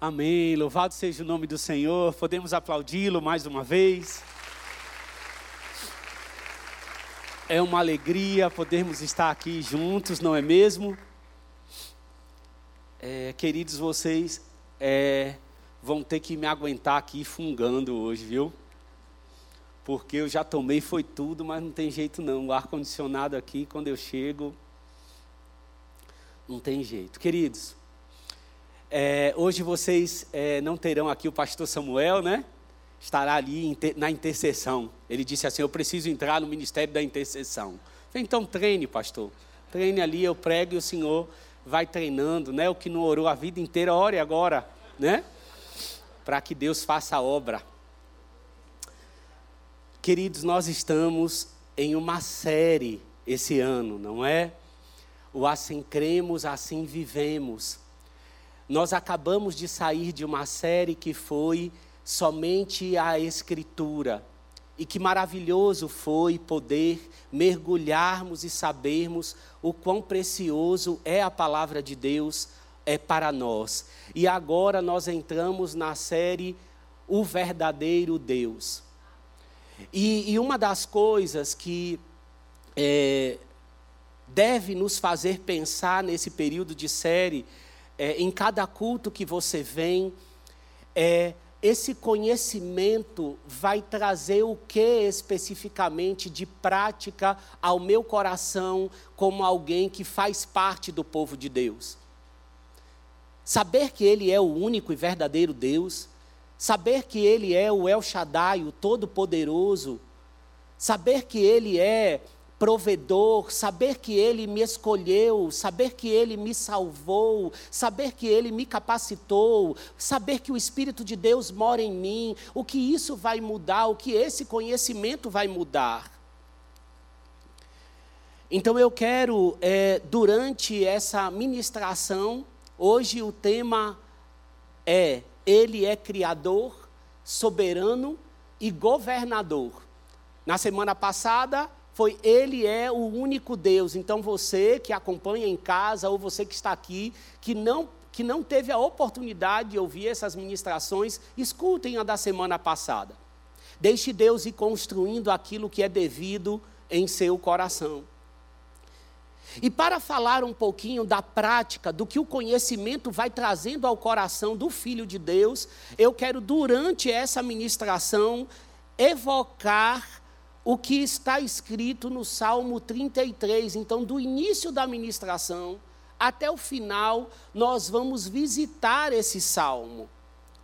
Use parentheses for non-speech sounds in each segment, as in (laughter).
Amém. Louvado seja o nome do Senhor. Podemos aplaudi-lo mais uma vez. É uma alegria podermos estar aqui juntos, não é mesmo? É, queridos, vocês é, vão ter que me aguentar aqui fungando hoje, viu? Porque eu já tomei, foi tudo, mas não tem jeito não. O ar-condicionado aqui, quando eu chego, não tem jeito. Queridos, é, hoje vocês é, não terão aqui o pastor Samuel, né? Estará ali na intercessão. Ele disse assim: Eu preciso entrar no ministério da intercessão. Então treine, pastor. Treine ali, eu prego e o senhor vai treinando, né? O que não orou a vida inteira, ore agora, né? Para que Deus faça a obra. Queridos, nós estamos em uma série esse ano, não é? O assim cremos, assim vivemos. Nós acabamos de sair de uma série que foi somente a Escritura. E que maravilhoso foi poder mergulharmos e sabermos o quão precioso é a palavra de Deus é para nós. E agora nós entramos na série O Verdadeiro Deus. E, e uma das coisas que é, deve nos fazer pensar nesse período de série é, em cada culto que você vem, é, esse conhecimento vai trazer o que especificamente de prática ao meu coração, como alguém que faz parte do povo de Deus? Saber que Ele é o único e verdadeiro Deus, saber que Ele é o El Shaddai, o Todo-Poderoso, saber que Ele é provedor, saber que Ele me escolheu, saber que Ele me salvou, saber que Ele me capacitou, saber que o Espírito de Deus mora em mim, o que isso vai mudar, o que esse conhecimento vai mudar. Então eu quero, é, durante essa ministração, hoje o tema é: Ele é Criador, soberano e governador. Na semana passada, foi Ele é o único Deus. Então você que acompanha em casa ou você que está aqui, que não que não teve a oportunidade de ouvir essas ministrações, escutem a da semana passada. Deixe Deus ir construindo aquilo que é devido em seu coração. E para falar um pouquinho da prática, do que o conhecimento vai trazendo ao coração do Filho de Deus, eu quero, durante essa ministração, evocar o que está escrito no Salmo 33. Então, do início da ministração até o final, nós vamos visitar esse salmo.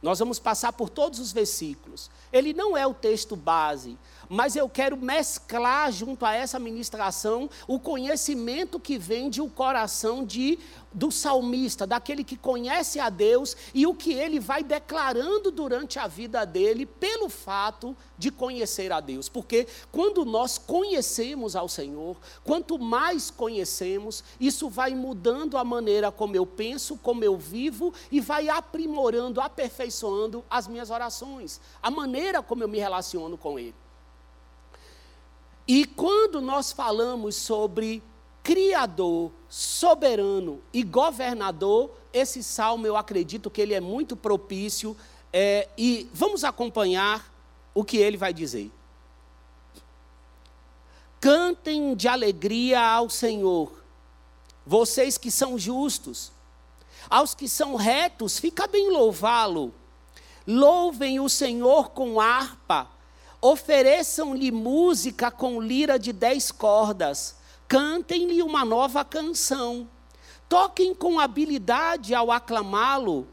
Nós vamos passar por todos os versículos. Ele não é o texto base, mas eu quero mesclar junto a essa ministração o conhecimento que vem de o um coração de do salmista, daquele que conhece a Deus e o que ele vai declarando durante a vida dele pelo fato de conhecer a Deus. Porque quando nós conhecemos ao Senhor, quanto mais conhecemos, isso vai mudando a maneira como eu penso, como eu vivo e vai aprimorando, aperfeiçoando as minhas orações, a maneira como eu me relaciono com Ele. E quando nós falamos sobre Criador, soberano e governador, esse salmo eu acredito que ele é muito propício. É, e vamos acompanhar o que ele vai dizer. Cantem de alegria ao Senhor, vocês que são justos, aos que são retos, fica bem louvá-lo. Louvem o Senhor com harpa Ofereçam-lhe música com lira de dez cordas. Cantem-lhe uma nova canção. Toquem com habilidade ao aclamá-lo,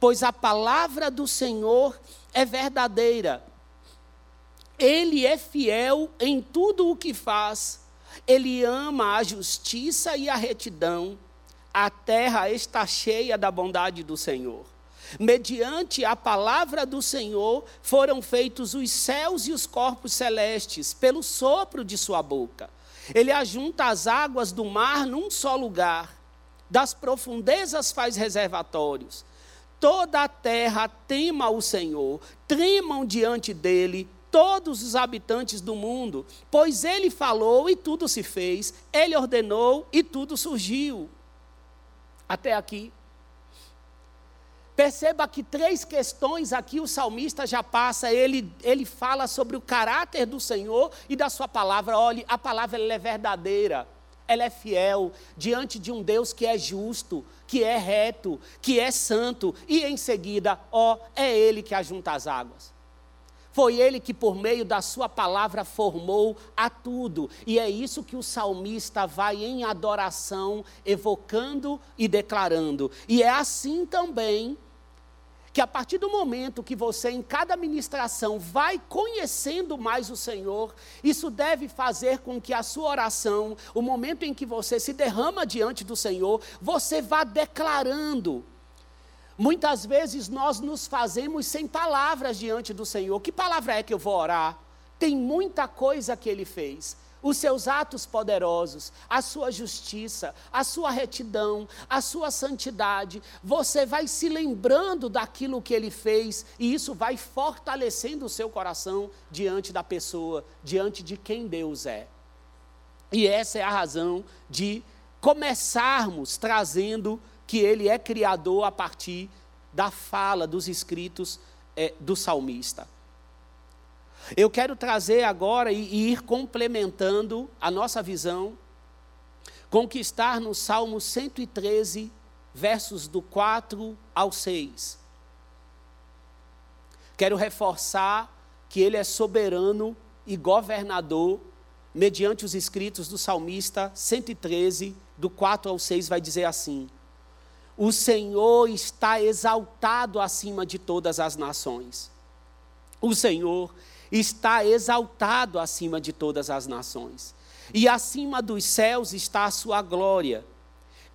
pois a palavra do Senhor é verdadeira. Ele é fiel em tudo o que faz. Ele ama a justiça e a retidão. A terra está cheia da bondade do Senhor. Mediante a palavra do Senhor foram feitos os céus e os corpos celestes, pelo sopro de sua boca. Ele ajunta as águas do mar num só lugar, das profundezas faz reservatórios. Toda a terra tema o Senhor, tremam diante dele todos os habitantes do mundo, pois ele falou e tudo se fez, ele ordenou e tudo surgiu. Até aqui. Perceba que três questões aqui o salmista já passa, ele, ele fala sobre o caráter do Senhor e da sua palavra. Olhe, a palavra ela é verdadeira, ela é fiel diante de um Deus que é justo, que é reto, que é santo, e em seguida, ó, é Ele que ajunta as águas. Foi ele que, por meio da sua palavra, formou a tudo. E é isso que o salmista vai em adoração, evocando e declarando. E é assim também que a partir do momento que você, em cada ministração, vai conhecendo mais o Senhor, isso deve fazer com que a sua oração, o momento em que você se derrama diante do Senhor, você vá declarando Muitas vezes nós nos fazemos sem palavras diante do Senhor. Que palavra é que eu vou orar? Tem muita coisa que ele fez. Os seus atos poderosos, a sua justiça, a sua retidão, a sua santidade. Você vai se lembrando daquilo que ele fez e isso vai fortalecendo o seu coração diante da pessoa, diante de quem Deus é. E essa é a razão de começarmos trazendo que ele é criador a partir da fala dos escritos é, do salmista. Eu quero trazer agora e, ir complementando a nossa visão, conquistar no Salmo 113, versos do 4 ao 6. Quero reforçar que ele é soberano e governador, mediante os escritos do salmista 113, do 4 ao 6, vai dizer assim: o Senhor está exaltado acima de todas as nações. O Senhor está exaltado acima de todas as nações. E acima dos céus está a sua glória.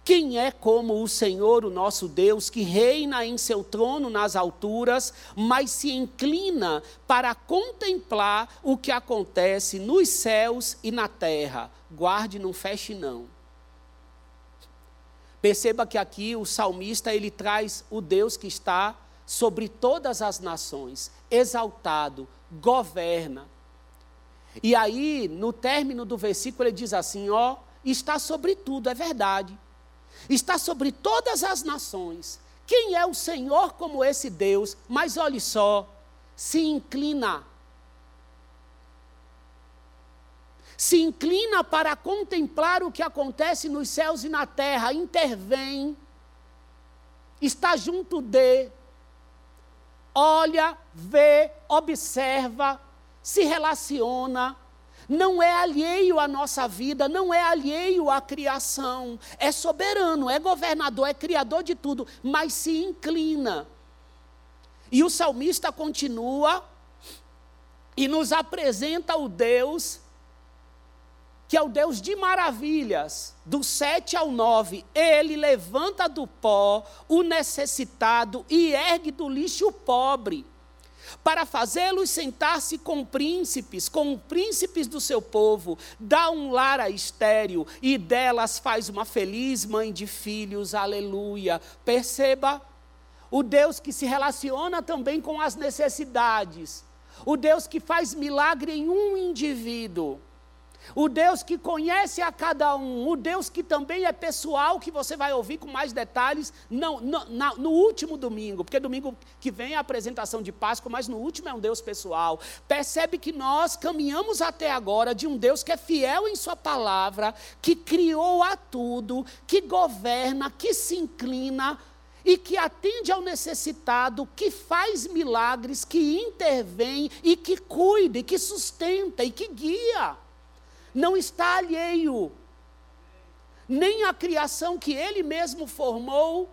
Quem é como o Senhor, o nosso Deus, que reina em seu trono nas alturas, mas se inclina para contemplar o que acontece nos céus e na terra? Guarde, não feche, não. Perceba que aqui o salmista ele traz o Deus que está sobre todas as nações, exaltado, governa. E aí, no término do versículo, ele diz assim: ó, está sobre tudo, é verdade. Está sobre todas as nações. Quem é o Senhor como esse Deus? Mas olhe só, se inclina se inclina para contemplar o que acontece nos céus e na terra, intervém, está junto de, olha, vê, observa, se relaciona, não é alheio à nossa vida, não é alheio à criação, é soberano, é governador, é criador de tudo, mas se inclina. E o salmista continua e nos apresenta o Deus que é o Deus de maravilhas, do 7 ao 9, ele levanta do pó o necessitado e ergue do lixo o pobre, para fazê-los sentar-se com príncipes, com príncipes do seu povo, dá um lar a estéreo e delas faz uma feliz mãe de filhos, aleluia. Perceba, o Deus que se relaciona também com as necessidades, o Deus que faz milagre em um indivíduo o Deus que conhece a cada um, o Deus que também é pessoal, que você vai ouvir com mais detalhes não, no, na, no último domingo, porque domingo que vem é a apresentação de Páscoa, mas no último é um Deus pessoal. Percebe que nós caminhamos até agora de um Deus que é fiel em Sua palavra, que criou a tudo, que governa, que se inclina e que atende ao necessitado, que faz milagres, que intervém e que cuida, e que sustenta e que guia não está alheio, nem à criação que ele mesmo formou,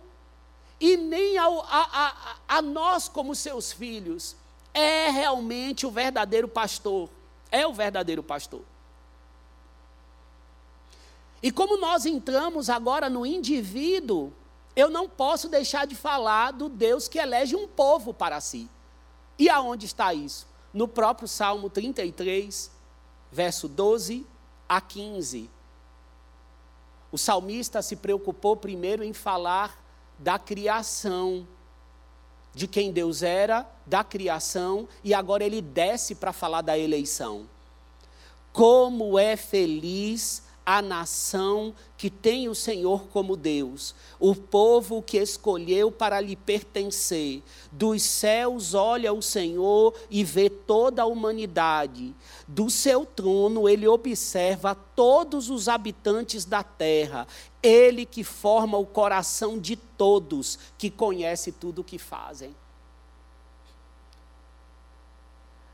e nem ao, a, a, a nós como seus filhos. É realmente o verdadeiro pastor. É o verdadeiro pastor. E como nós entramos agora no indivíduo, eu não posso deixar de falar do Deus que elege um povo para si. E aonde está isso? No próprio Salmo 33, verso 12 a 15. O salmista se preocupou primeiro em falar da criação, de quem Deus era, da criação, e agora ele desce para falar da eleição. Como é feliz a nação que tem o Senhor como Deus, o povo que escolheu para lhe pertencer. Dos céus olha o Senhor e vê toda a humanidade. Do seu trono ele observa todos os habitantes da terra. Ele que forma o coração de todos, que conhece tudo o que fazem.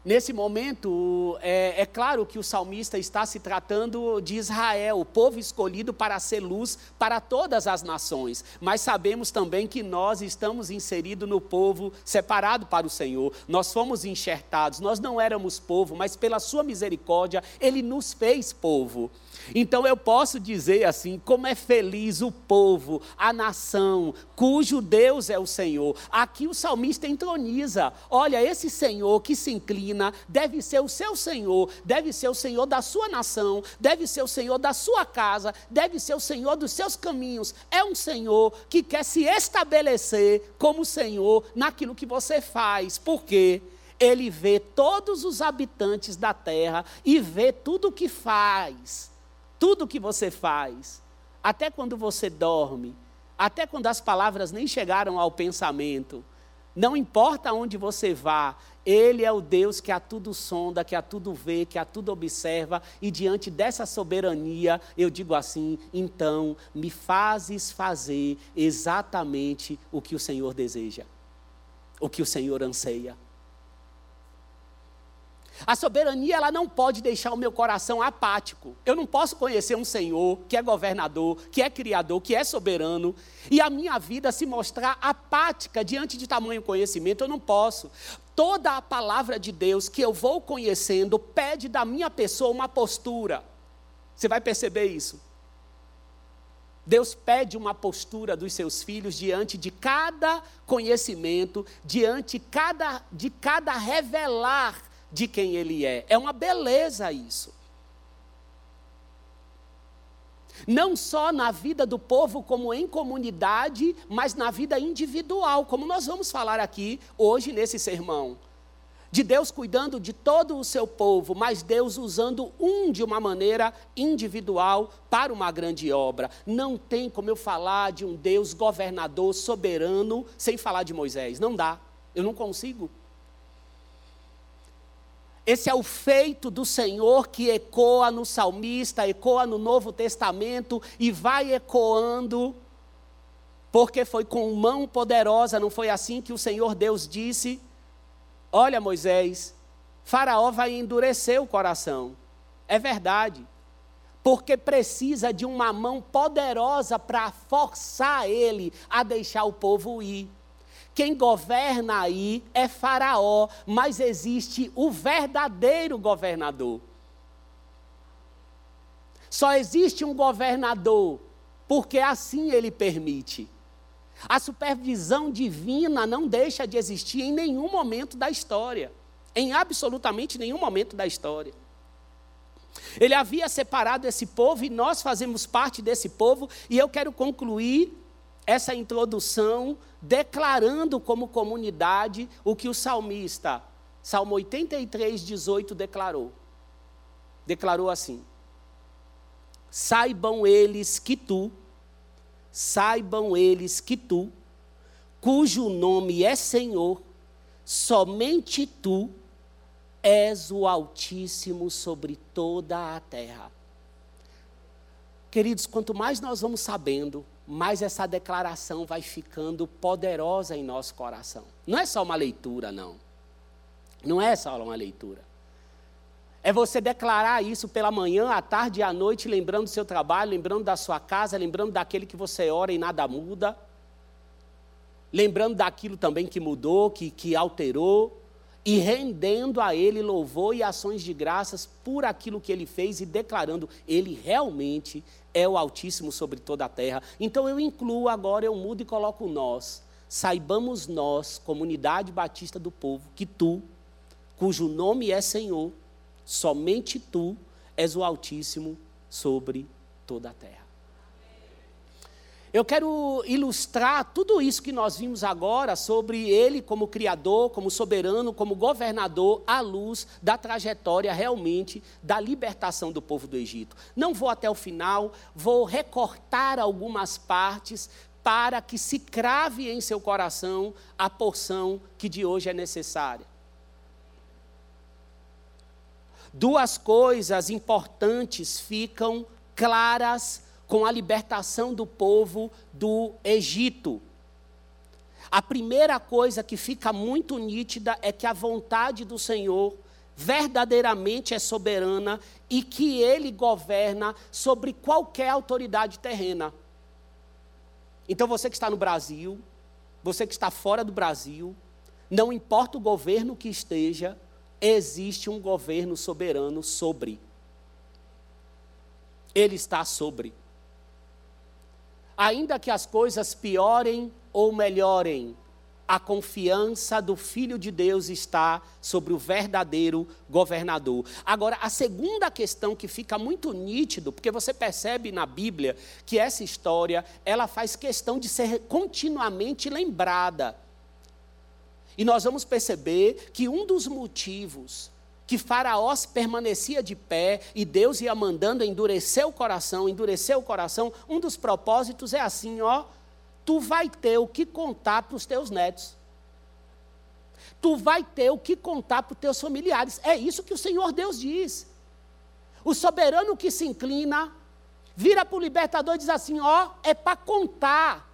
Nesse momento, é, é, claro que o salmista está se tratando de Israel, o povo escolhido para ser luz para todas as nações. Mas sabemos também que nós estamos inseridos no povo separado para o Senhor. Nós fomos enxertados, nós não éramos povo, mas pela Sua misericórdia, Ele nos fez povo. Então eu posso dizer assim: como é feliz o povo, a nação, cujo Deus é o Senhor. Aqui o salmista entroniza: olha, esse Senhor que se inclina deve ser o seu Senhor, deve ser o Senhor da sua nação, deve ser o Senhor da sua casa, deve ser o Senhor dos seus caminhos. É um Senhor que quer se estabelecer como Senhor naquilo que você faz. Por quê? Ele vê todos os habitantes da terra e vê tudo o que faz tudo que você faz, até quando você dorme, até quando as palavras nem chegaram ao pensamento, não importa onde você vá, Ele é o Deus que a tudo sonda, que a tudo vê, que a tudo observa, e diante dessa soberania, eu digo assim: então me fazes fazer exatamente o que o Senhor deseja, o que o Senhor anseia. A soberania ela não pode deixar o meu coração apático. Eu não posso conhecer um Senhor que é governador, que é criador, que é soberano, e a minha vida se mostrar apática diante de tamanho conhecimento. Eu não posso. Toda a palavra de Deus que eu vou conhecendo pede da minha pessoa uma postura. Você vai perceber isso. Deus pede uma postura dos seus filhos diante de cada conhecimento, diante cada, de cada revelar de quem ele é. É uma beleza isso. Não só na vida do povo, como em comunidade, mas na vida individual, como nós vamos falar aqui hoje nesse sermão. De Deus cuidando de todo o seu povo, mas Deus usando um de uma maneira individual para uma grande obra. Não tem como eu falar de um Deus governador, soberano, sem falar de Moisés. Não dá. Eu não consigo. Esse é o feito do Senhor que ecoa no salmista, ecoa no Novo Testamento e vai ecoando, porque foi com mão poderosa, não foi assim que o Senhor Deus disse: Olha, Moisés, Faraó vai endurecer o coração. É verdade, porque precisa de uma mão poderosa para forçar ele a deixar o povo ir. Quem governa aí é Faraó, mas existe o verdadeiro governador. Só existe um governador, porque assim ele permite. A supervisão divina não deixa de existir em nenhum momento da história, em absolutamente nenhum momento da história. Ele havia separado esse povo e nós fazemos parte desse povo, e eu quero concluir essa introdução declarando como comunidade o que o salmista, Salmo 83, 18, declarou. Declarou assim: Saibam eles que tu, saibam eles que tu, cujo nome é Senhor, somente tu és o Altíssimo sobre toda a terra. Queridos, quanto mais nós vamos sabendo, mais essa declaração vai ficando poderosa em nosso coração. Não é só uma leitura, não. Não é só uma leitura. É você declarar isso pela manhã, à tarde e à noite, lembrando do seu trabalho, lembrando da sua casa, lembrando daquele que você ora e nada muda. Lembrando daquilo também que mudou, que, que alterou. E rendendo a Ele louvor e ações de graças por aquilo que Ele fez e declarando: Ele realmente é o Altíssimo sobre toda a terra. Então eu incluo agora, eu mudo e coloco nós. Saibamos nós, comunidade batista do povo, que tu, cujo nome é Senhor, somente tu és o Altíssimo sobre toda a terra. Eu quero ilustrar tudo isso que nós vimos agora sobre ele como criador, como soberano, como governador, à luz da trajetória realmente da libertação do povo do Egito. Não vou até o final, vou recortar algumas partes para que se crave em seu coração a porção que de hoje é necessária. Duas coisas importantes ficam claras com a libertação do povo do Egito. A primeira coisa que fica muito nítida é que a vontade do Senhor verdadeiramente é soberana e que ele governa sobre qualquer autoridade terrena. Então você que está no Brasil, você que está fora do Brasil, não importa o governo que esteja, existe um governo soberano sobre. Ele está sobre ainda que as coisas piorem ou melhorem, a confiança do Filho de Deus está sobre o verdadeiro governador. Agora, a segunda questão que fica muito nítido, porque você percebe na Bíblia que essa história, ela faz questão de ser continuamente lembrada. E nós vamos perceber que um dos motivos que Faraó permanecia de pé e Deus ia mandando endurecer o coração, endurecer o coração. Um dos propósitos é assim, ó, tu vai ter o que contar para os teus netos. Tu vai ter o que contar para os teus familiares. É isso que o Senhor Deus diz. O soberano que se inclina, vira para o libertador e diz assim: ó, é para contar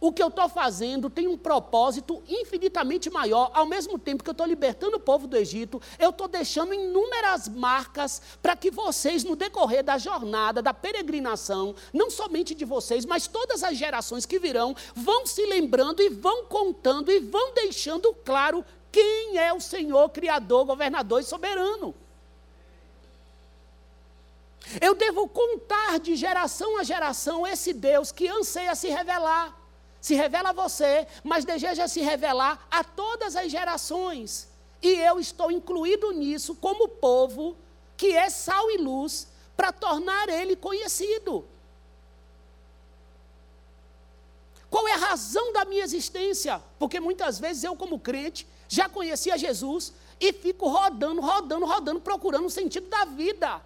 o que eu estou fazendo tem um propósito infinitamente maior. Ao mesmo tempo que eu estou libertando o povo do Egito, eu estou deixando inúmeras marcas para que vocês, no decorrer da jornada, da peregrinação, não somente de vocês, mas todas as gerações que virão, vão se lembrando e vão contando e vão deixando claro quem é o Senhor, Criador, Governador e Soberano. Eu devo contar de geração a geração esse Deus que anseia se revelar se revela a você, mas deseja se revelar a todas as gerações. E eu estou incluído nisso como povo que é sal e luz para tornar ele conhecido. Qual é a razão da minha existência? Porque muitas vezes eu, como crente, já conhecia Jesus e fico rodando, rodando, rodando, procurando o sentido da vida.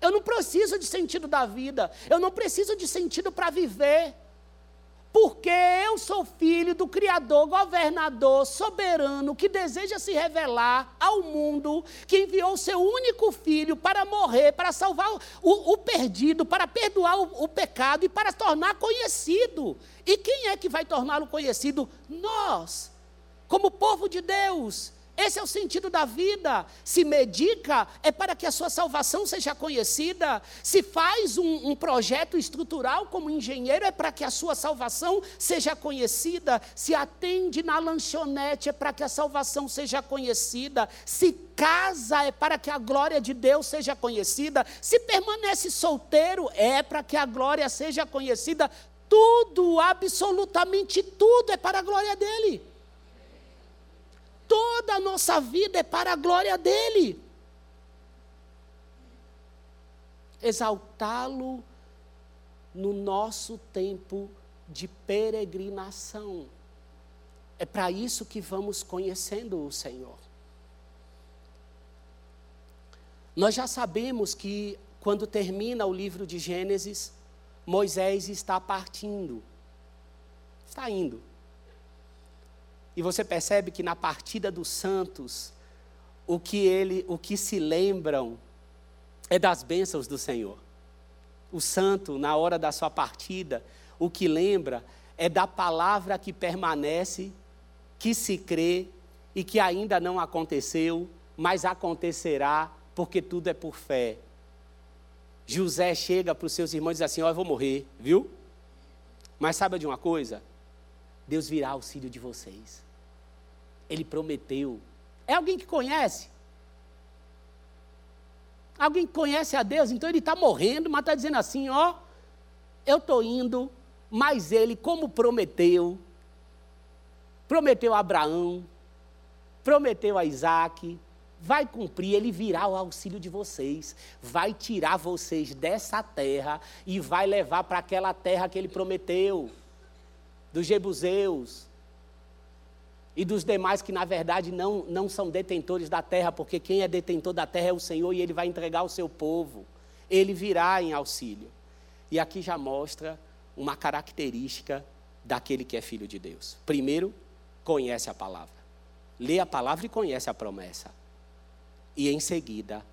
Eu não preciso de sentido da vida, eu não preciso de sentido para viver porque eu sou filho do Criador, governador, soberano, que deseja se revelar ao mundo, que enviou seu único filho para morrer, para salvar o, o perdido, para perdoar o, o pecado e para tornar conhecido. E quem é que vai torná-lo conhecido? Nós, como povo de Deus. Esse é o sentido da vida. Se medica, é para que a sua salvação seja conhecida. Se faz um, um, projeto estrutural como engenheiro, é para que a sua salvação seja conhecida. Se atende na lanchonete, é para que a salvação seja conhecida. Se casa, é para que a glória de Deus seja conhecida. Se permanece solteiro, é para que a glória seja conhecida. Tudo, absolutamente tudo, é para a glória dele toda a nossa vida é para a glória dele. Exaltá-lo no nosso tempo de peregrinação. É para isso que vamos conhecendo o Senhor. Nós já sabemos que quando termina o livro de Gênesis, Moisés está partindo. Está indo. E você percebe que na partida dos santos, o que ele, o que se lembram é das bênçãos do Senhor. O santo, na hora da sua partida, o que lembra é da palavra que permanece, que se crê e que ainda não aconteceu, mas acontecerá, porque tudo é por fé. José chega para os seus irmãos e diz assim: Ó, oh, eu vou morrer, viu? Mas sabe de uma coisa? Deus virá auxílio de vocês. Ele prometeu. É alguém que conhece? Alguém que conhece a Deus, então ele está morrendo, mas está dizendo assim: ó, eu estou indo, mas ele, como prometeu, prometeu a Abraão, prometeu a Isaac, vai cumprir, ele virá o auxílio de vocês, vai tirar vocês dessa terra e vai levar para aquela terra que ele prometeu, dos Jebuseus e dos demais que na verdade não, não são detentores da terra, porque quem é detentor da terra é o Senhor e ele vai entregar o seu povo, ele virá em auxílio. E aqui já mostra uma característica daquele que é filho de Deus. Primeiro, conhece a palavra. Lê a palavra e conhece a promessa e em seguida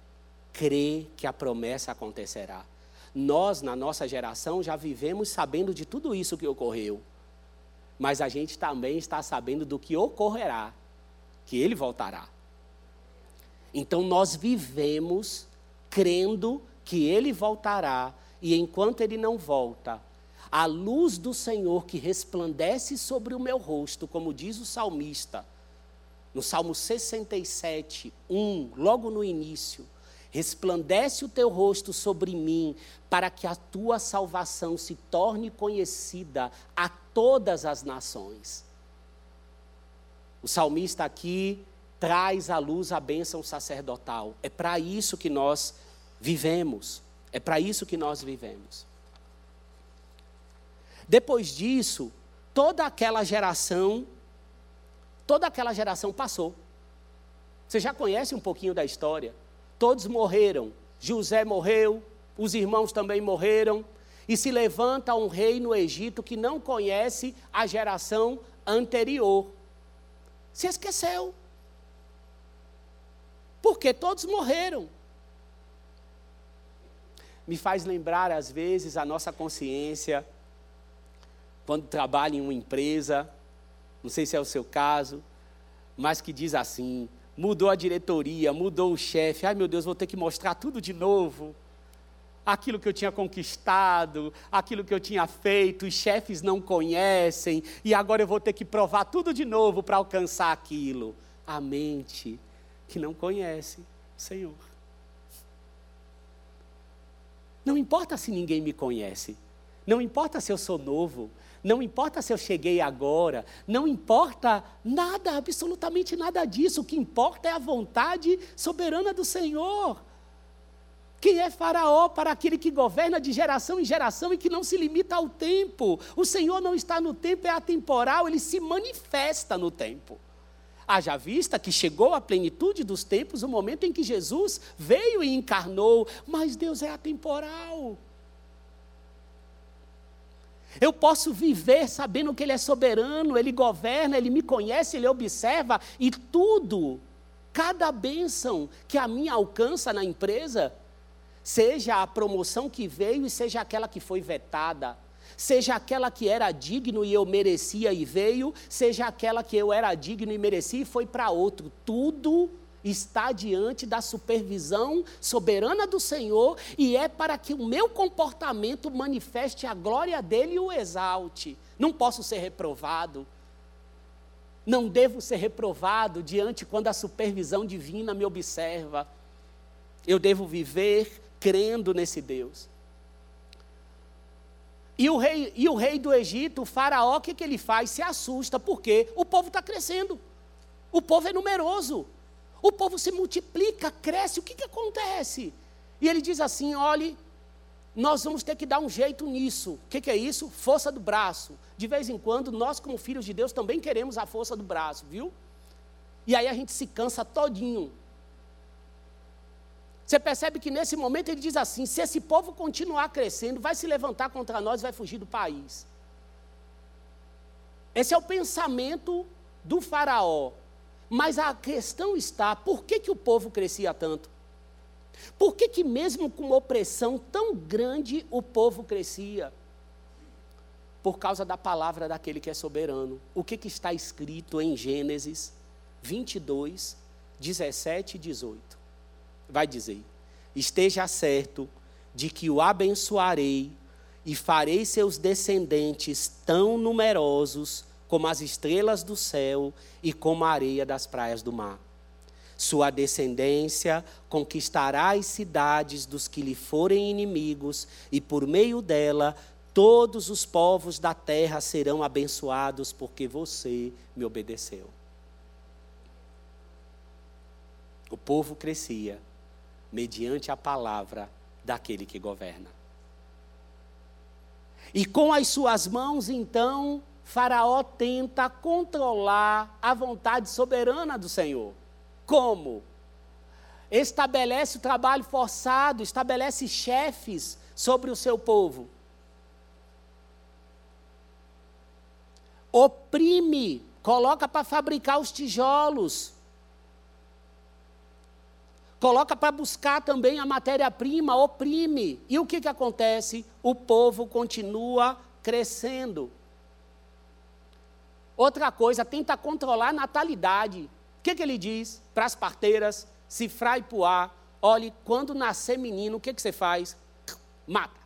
crê que a promessa acontecerá. Nós, na nossa geração, já vivemos sabendo de tudo isso que ocorreu, mas a gente também está sabendo do que ocorrerá, que ele voltará. Então nós vivemos crendo que ele voltará, e enquanto ele não volta, a luz do Senhor que resplandece sobre o meu rosto, como diz o salmista, no Salmo 67, 1, logo no início, resplandece o teu rosto sobre mim, para que a tua salvação se torne conhecida a todas as nações. O salmista aqui traz à luz a bênção sacerdotal. É para isso que nós vivemos. É para isso que nós vivemos. Depois disso, toda aquela geração Toda aquela geração passou. Você já conhece um pouquinho da história. Todos morreram. José morreu, os irmãos também morreram. E se levanta um rei no Egito que não conhece a geração anterior. Se esqueceu. Porque todos morreram. Me faz lembrar, às vezes, a nossa consciência, quando trabalha em uma empresa, não sei se é o seu caso, mas que diz assim: mudou a diretoria, mudou o chefe, ai meu Deus, vou ter que mostrar tudo de novo. Aquilo que eu tinha conquistado, aquilo que eu tinha feito, os chefes não conhecem, e agora eu vou ter que provar tudo de novo para alcançar aquilo. A mente que não conhece o Senhor. Não importa se ninguém me conhece, não importa se eu sou novo, não importa se eu cheguei agora, não importa nada, absolutamente nada disso. O que importa é a vontade soberana do Senhor. Quem é Faraó para aquele que governa de geração em geração e que não se limita ao tempo? O Senhor não está no tempo, é atemporal, ele se manifesta no tempo. Haja vista que chegou a plenitude dos tempos o momento em que Jesus veio e encarnou, mas Deus é atemporal. Eu posso viver sabendo que Ele é soberano, Ele governa, Ele me conhece, Ele observa e tudo, cada bênção que a mim alcança na empresa, seja a promoção que veio e seja aquela que foi vetada, seja aquela que era digno e eu merecia e veio, seja aquela que eu era digno e merecia e foi para outro, tudo está diante da supervisão soberana do Senhor e é para que o meu comportamento manifeste a glória dele e o exalte. Não posso ser reprovado. Não devo ser reprovado diante quando a supervisão divina me observa. Eu devo viver crendo nesse Deus. E o rei, e o rei do Egito, o faraó, o que, que ele faz? Se assusta, porque o povo está crescendo. O povo é numeroso. O povo se multiplica, cresce, o que, que acontece? E ele diz assim: olhe, nós vamos ter que dar um jeito nisso. O que, que, é isso? Força do braço. De vez em quando, nós, como filhos de Deus, também queremos a força do braço, viu? E aí a gente se cansa todinho. Você percebe que nesse momento ele diz assim: se esse povo continuar crescendo, vai se levantar contra nós, vai fugir do país. Esse é o pensamento do Faraó. Mas a questão está, por que, que o povo crescia tanto? Por que, que mesmo com uma opressão tão grande o povo crescia? Por causa da palavra daquele que é soberano. O que, que está escrito em Gênesis 22, 17 e 18? Vai dizer: Esteja certo de que o abençoarei e farei seus descendentes tão numerosos como as estrelas do céu e como a areia das praias do mar. Sua descendência conquistará as cidades dos que lhe forem inimigos, e por meio dela todos os povos da terra serão abençoados, porque você me obedeceu. O povo crescia mediante a palavra daquele que governa. E com as suas mãos, então, Faraó tenta controlar a vontade soberana do Senhor. Como? Estabelece o trabalho forçado, estabelece chefes sobre o seu povo. Oprime, coloca para fabricar os tijolos. Coloca para buscar também a matéria-prima, oprime. E o que, que acontece? O povo continua crescendo. Outra coisa, tenta controlar a natalidade. O que, que ele diz para as parteiras, cifrar e puar? Olhe, quando nascer menino, o que, que você faz? Mata.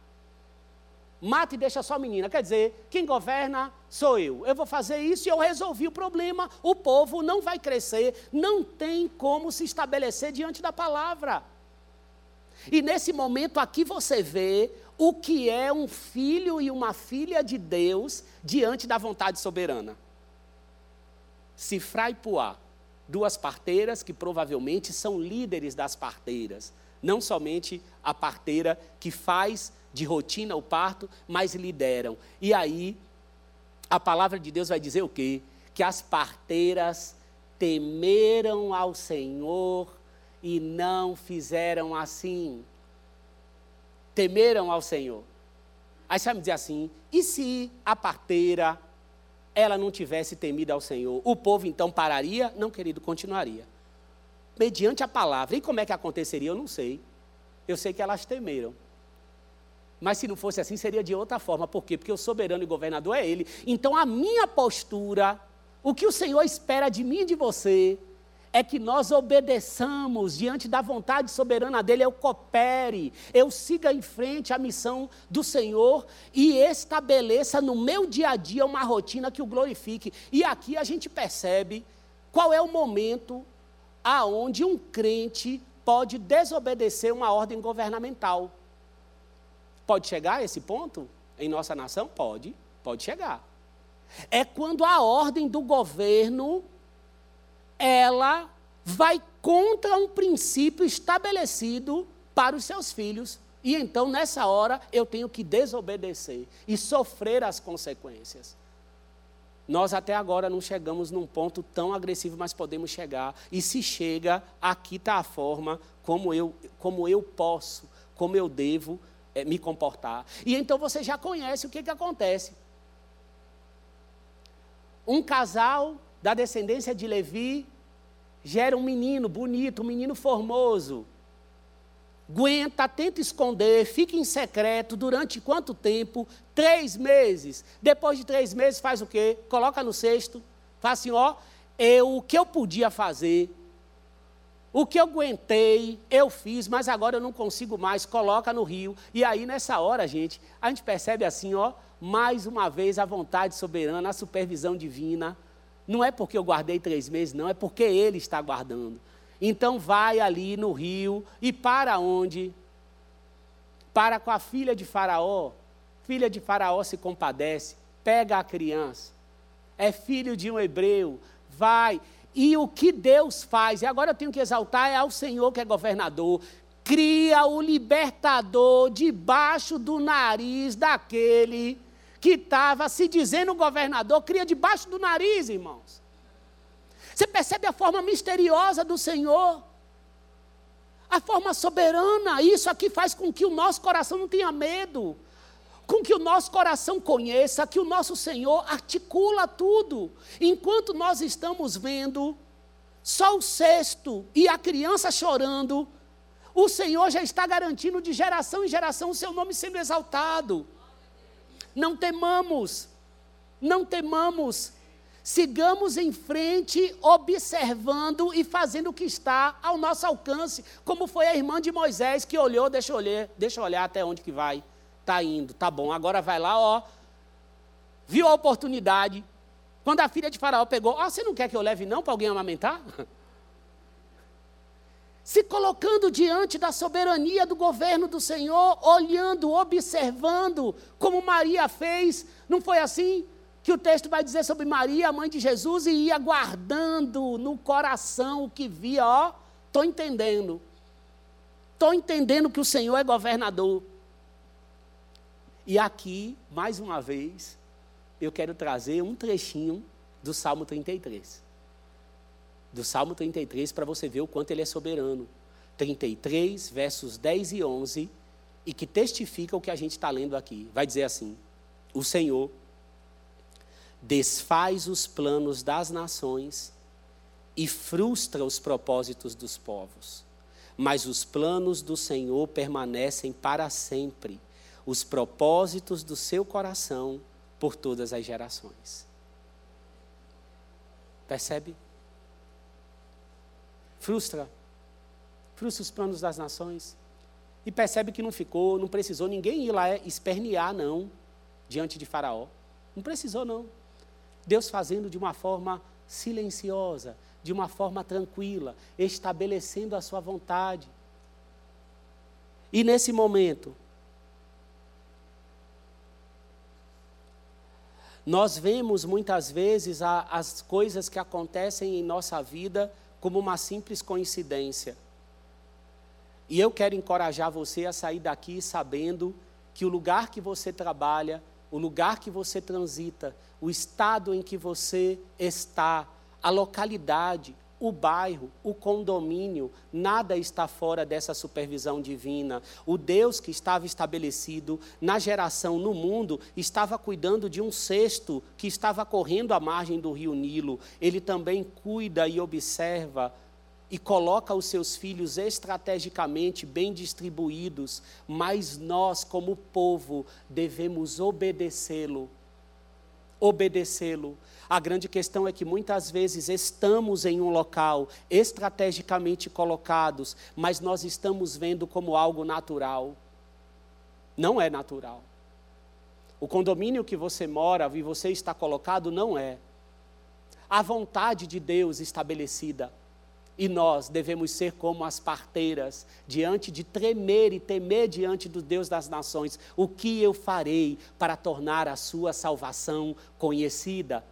Mata e deixa só menina. Quer dizer, quem governa sou eu. Eu vou fazer isso e eu resolvi o problema. O povo não vai crescer, não tem como se estabelecer diante da palavra. E nesse momento aqui você vê o que é um filho e uma filha de Deus diante da vontade soberana. Cifra e Puá, duas parteiras que provavelmente são líderes das parteiras, não somente a parteira que faz de rotina o parto, mas lideram. E aí, a palavra de Deus vai dizer o quê? Que as parteiras temeram ao Senhor e não fizeram assim. Temeram ao Senhor. Aí você vai me dizer assim: e se a parteira ela não tivesse temido ao Senhor, o povo então pararia? Não, querido, continuaria. Mediante a palavra. E como é que aconteceria? Eu não sei. Eu sei que elas temeram. Mas se não fosse assim, seria de outra forma. Por quê? Porque o soberano e governador é Ele. Então, a minha postura, o que o Senhor espera de mim e de você, é que nós obedeçamos diante da vontade soberana dele, eu coopere, eu siga em frente a missão do Senhor e estabeleça no meu dia a dia uma rotina que o glorifique. E aqui a gente percebe qual é o momento aonde um crente pode desobedecer uma ordem governamental. Pode chegar a esse ponto em nossa nação? Pode, pode chegar. É quando a ordem do governo ela vai contra um princípio estabelecido para os seus filhos. E então, nessa hora, eu tenho que desobedecer e sofrer as consequências. Nós até agora não chegamos num ponto tão agressivo, mas podemos chegar. E se chega, aqui está a forma como eu, como eu posso, como eu devo é, me comportar. E então você já conhece o que, que acontece. Um casal da descendência de Levi gera um menino bonito, um menino formoso. Aguenta, tenta esconder, fica em secreto durante quanto tempo? Três meses. Depois de três meses, faz o quê? Coloca no cesto. Faz assim: ó, eu, o que eu podia fazer, o que eu aguentei, eu fiz, mas agora eu não consigo mais. Coloca no rio. E aí, nessa hora, gente, a gente percebe assim: ó, mais uma vez a vontade soberana, a supervisão divina não é porque eu guardei três meses, não, é porque ele está guardando. Então vai ali no rio e para onde? Para com a filha de Faraó. Filha de Faraó se compadece, pega a criança. É filho de um hebreu, vai. E o que Deus faz, e agora eu tenho que exaltar, é ao Senhor que é governador. Cria o libertador debaixo do nariz daquele que estava se dizendo governador, cria debaixo do nariz, irmãos. Você percebe a forma misteriosa do Senhor? A forma soberana, isso aqui faz com que o nosso coração não tenha medo, com que o nosso coração conheça que o nosso Senhor articula tudo. Enquanto nós estamos vendo só o cesto e a criança chorando, o Senhor já está garantindo de geração em geração o seu nome sendo exaltado. Não temamos, não temamos. Sigamos em frente, observando e fazendo o que está ao nosso alcance, como foi a irmã de Moisés que olhou, deixa eu olhar, deixa eu olhar até onde que vai. Está indo, tá bom. Agora vai lá, ó. Viu a oportunidade. Quando a filha de Faraó pegou, ó, você não quer que eu leve não para alguém amamentar? (laughs) se colocando diante da soberania do governo do Senhor, olhando, observando, como Maria fez. Não foi assim? Que o texto vai dizer sobre Maria, a mãe de Jesus, e ia guardando no coração o que via, ó, estou entendendo. Estou entendendo que o Senhor é governador. E aqui, mais uma vez, eu quero trazer um trechinho do Salmo 33. Do Salmo 33, para você ver o quanto ele é soberano. 33, versos 10 e 11, e que testifica o que a gente está lendo aqui. Vai dizer assim: O Senhor desfaz os planos das nações e frustra os propósitos dos povos. Mas os planos do Senhor permanecem para sempre, os propósitos do seu coração por todas as gerações. Percebe? Frustra. Frustra os planos das nações. E percebe que não ficou, não precisou ninguém ir lá espernear, não, diante de Faraó. Não precisou, não. Deus fazendo de uma forma silenciosa, de uma forma tranquila, estabelecendo a sua vontade. E nesse momento, nós vemos muitas vezes a, as coisas que acontecem em nossa vida como uma simples coincidência. E eu quero encorajar você a sair daqui sabendo que o lugar que você trabalha, o lugar que você transita, o estado em que você está, a localidade, o bairro, o condomínio, nada está fora dessa supervisão divina. O Deus que estava estabelecido na geração no mundo estava cuidando de um cesto que estava correndo à margem do rio Nilo. Ele também cuida e observa e coloca os seus filhos estrategicamente bem distribuídos, mas nós, como povo, devemos obedecê-lo. Obedecê-lo. A grande questão é que muitas vezes estamos em um local estrategicamente colocados, mas nós estamos vendo como algo natural. Não é natural. O condomínio que você mora e você está colocado não é. A vontade de Deus estabelecida e nós devemos ser como as parteiras, diante de tremer e temer diante do Deus das nações. O que eu farei para tornar a sua salvação conhecida?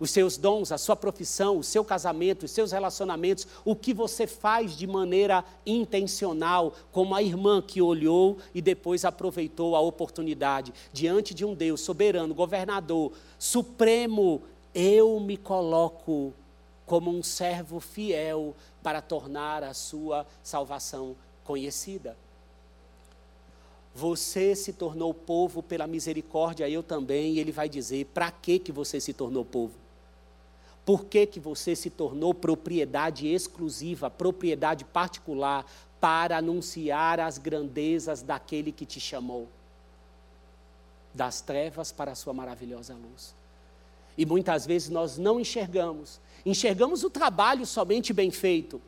Os seus dons, a sua profissão, o seu casamento, os seus relacionamentos, o que você faz de maneira intencional, como a irmã que olhou e depois aproveitou a oportunidade, diante de um Deus soberano, governador, supremo, eu me coloco como um servo fiel para tornar a sua salvação conhecida. Você se tornou povo pela misericórdia, eu também, e ele vai dizer: para que que você se tornou povo? Por que que você se tornou propriedade exclusiva, propriedade particular para anunciar as grandezas daquele que te chamou? Das trevas para a sua maravilhosa luz. E muitas vezes nós não enxergamos. Enxergamos o trabalho somente bem feito.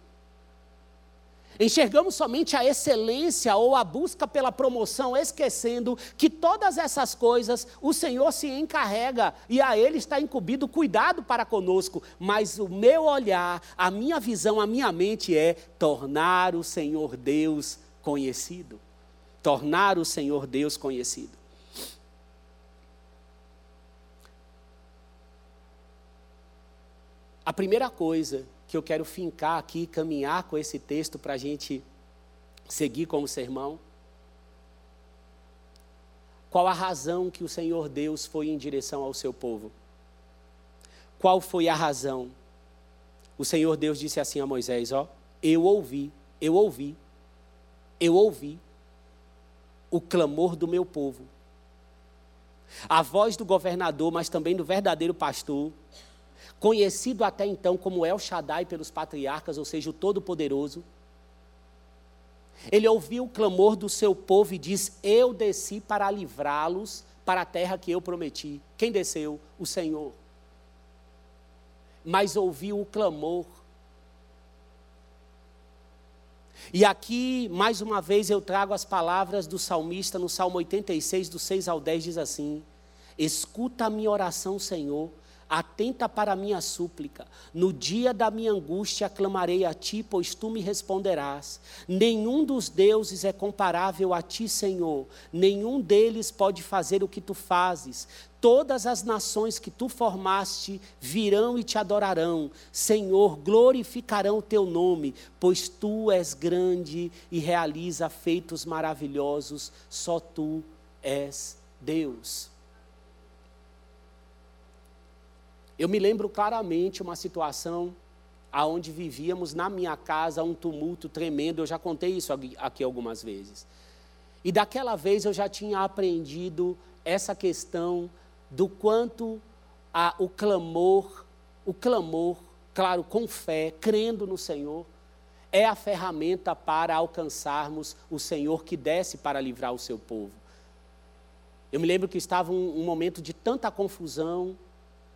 Enxergamos somente a excelência ou a busca pela promoção, esquecendo que todas essas coisas o Senhor se encarrega e a Ele está incumbido cuidado para conosco. Mas o meu olhar, a minha visão, a minha mente é tornar o Senhor Deus conhecido. Tornar o Senhor Deus conhecido. Primeira coisa que eu quero fincar aqui, caminhar com esse texto para a gente seguir como sermão. Qual a razão que o Senhor Deus foi em direção ao seu povo? Qual foi a razão? O Senhor Deus disse assim a Moisés: Ó, eu ouvi, eu ouvi, eu ouvi o clamor do meu povo, a voz do governador, mas também do verdadeiro pastor, conhecido até então como El Shaddai pelos patriarcas, ou seja, o Todo-Poderoso. Ele ouviu o clamor do seu povo e diz: Eu desci para livrá-los para a terra que eu prometi. Quem desceu? O Senhor. Mas ouviu o clamor. E aqui, mais uma vez, eu trago as palavras do salmista no Salmo 86, do 6 ao 10, diz assim: Escuta a minha oração, Senhor atenta para a minha súplica. No dia da minha angústia clamarei a ti, pois tu me responderás. Nenhum dos deuses é comparável a ti, Senhor. Nenhum deles pode fazer o que tu fazes. Todas as nações que tu formaste virão e te adorarão. Senhor, glorificarão o teu nome, pois tu és grande e realiza feitos maravilhosos. Só tu és Deus. Eu me lembro claramente uma situação aonde vivíamos na minha casa um tumulto tremendo. Eu já contei isso aqui algumas vezes. E daquela vez eu já tinha aprendido essa questão do quanto a, o clamor, o clamor, claro, com fé, crendo no Senhor, é a ferramenta para alcançarmos o Senhor que desce para livrar o seu povo. Eu me lembro que estava um, um momento de tanta confusão,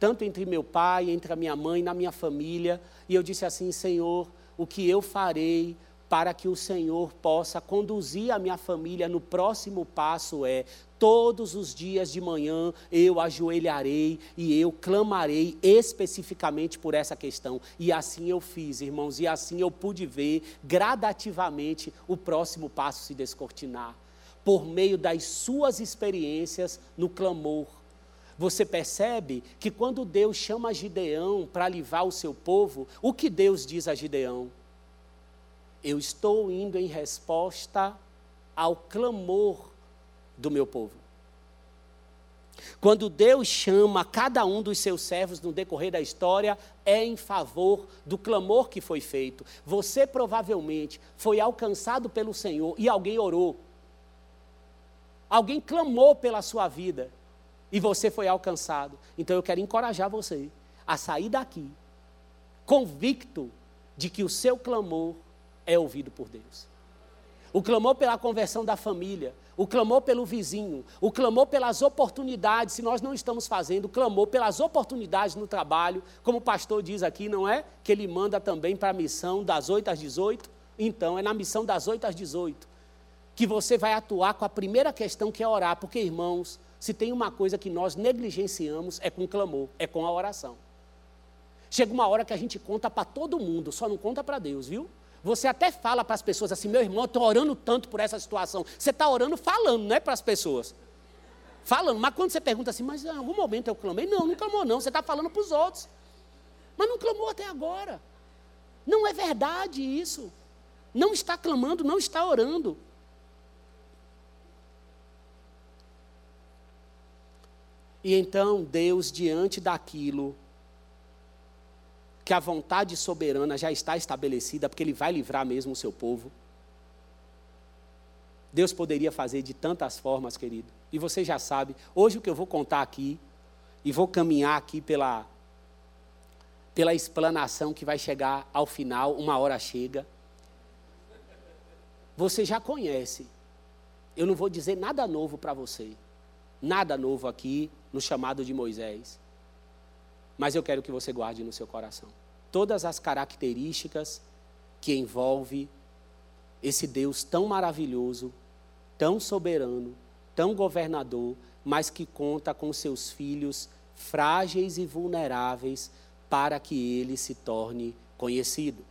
tanto entre meu pai, entre a minha mãe, na minha família, e eu disse assim: Senhor, o que eu farei para que o Senhor possa conduzir a minha família no próximo passo é: todos os dias de manhã eu ajoelharei e eu clamarei especificamente por essa questão. E assim eu fiz, irmãos, e assim eu pude ver gradativamente o próximo passo se descortinar, por meio das suas experiências no clamor você percebe que quando Deus chama Gideão para livrar o seu povo, o que Deus diz a Gideão? Eu estou indo em resposta ao clamor do meu povo. Quando Deus chama cada um dos seus servos no decorrer da história, é em favor do clamor que foi feito. Você provavelmente foi alcançado pelo Senhor e alguém orou. Alguém clamou pela sua vida e você foi alcançado. Então eu quero encorajar você a sair daqui convicto de que o seu clamor é ouvido por Deus. O clamor pela conversão da família, o clamor pelo vizinho, o clamor pelas oportunidades, se nós não estamos fazendo, o clamor pelas oportunidades no trabalho, como o pastor diz aqui, não é? Que ele manda também para a missão das 8 às 18. Então, é na missão das 8 às 18 que você vai atuar com a primeira questão que é orar, porque, irmãos, se tem uma coisa que nós negligenciamos é com clamor, é com a oração. Chega uma hora que a gente conta para todo mundo, só não conta para Deus, viu? Você até fala para as pessoas assim, meu irmão, eu estou orando tanto por essa situação. Você está orando falando, não é para as pessoas. Falando, mas quando você pergunta assim, mas em algum momento eu clamei? Não, não clamou não, você está falando para os outros. Mas não clamou até agora. Não é verdade isso. Não está clamando, não está orando. E então Deus, diante daquilo que a vontade soberana já está estabelecida, porque Ele vai livrar mesmo o seu povo. Deus poderia fazer de tantas formas, querido. E você já sabe, hoje o que eu vou contar aqui, e vou caminhar aqui pela, pela explanação que vai chegar ao final, uma hora chega. Você já conhece. Eu não vou dizer nada novo para você. Nada novo aqui no chamado de Moisés. Mas eu quero que você guarde no seu coração todas as características que envolve esse Deus tão maravilhoso, tão soberano, tão governador, mas que conta com seus filhos frágeis e vulneráveis para que ele se torne conhecido.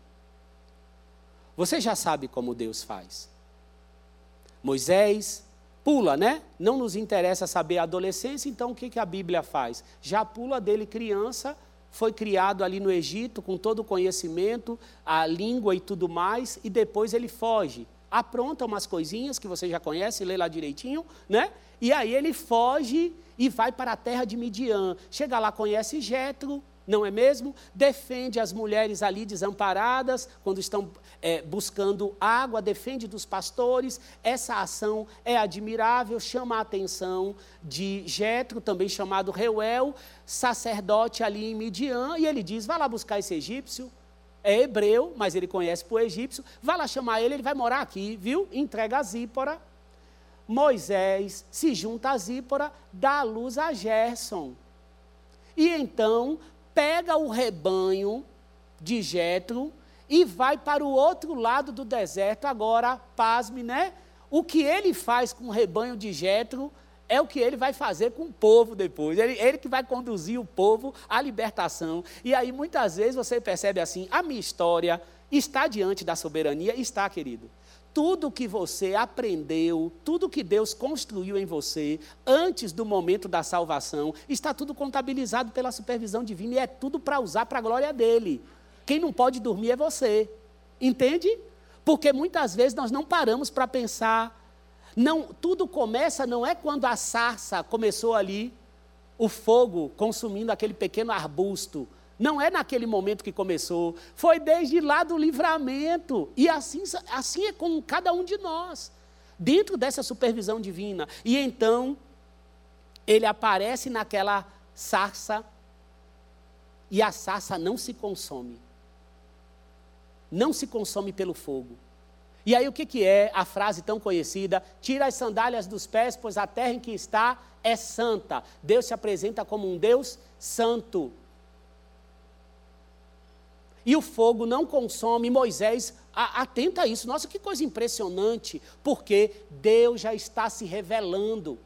Você já sabe como Deus faz. Moisés pula, né? Não nos interessa saber a adolescência, então o que, que a Bíblia faz? Já pula dele criança, foi criado ali no Egito com todo o conhecimento, a língua e tudo mais, e depois ele foge. Apronta umas coisinhas que você já conhece, lê lá direitinho, né? E aí ele foge e vai para a terra de Midian. Chega lá, conhece Jetro, não é mesmo? Defende as mulheres ali desamparadas, quando estão é, buscando água, defende dos pastores. Essa ação é admirável, chama a atenção de Jetro, também chamado Reuel, sacerdote ali em Midian, e ele diz: vai lá buscar esse egípcio. É hebreu, mas ele conhece o egípcio. Vai lá chamar ele, ele vai morar aqui, viu? Entrega a Zípora. Moisés se junta a Zípora, dá luz a Gerson. E então pega o rebanho de Jetro e vai para o outro lado do deserto. Agora, pasme, né? O que ele faz com o rebanho de Jetro é o que ele vai fazer com o povo depois. Ele, ele que vai conduzir o povo à libertação. E aí, muitas vezes, você percebe assim: a minha história está diante da soberania? Está, querido. Tudo que você aprendeu, tudo que Deus construiu em você antes do momento da salvação, está tudo contabilizado pela supervisão divina e é tudo para usar para a glória dele. Quem não pode dormir é você. Entende? Porque muitas vezes nós não paramos para pensar. Não, tudo começa não é quando a sarça começou ali, o fogo consumindo aquele pequeno arbusto. Não é naquele momento que começou, foi desde lá do livramento. E assim, assim é com cada um de nós, dentro dessa supervisão divina. E então, ele aparece naquela sarça, e a sarça não se consome. Não se consome pelo fogo. E aí o que, que é a frase tão conhecida? Tira as sandálias dos pés, pois a terra em que está é santa. Deus se apresenta como um Deus santo. E o fogo não consome. Moisés atenta a isso. Nossa, que coisa impressionante, porque Deus já está se revelando.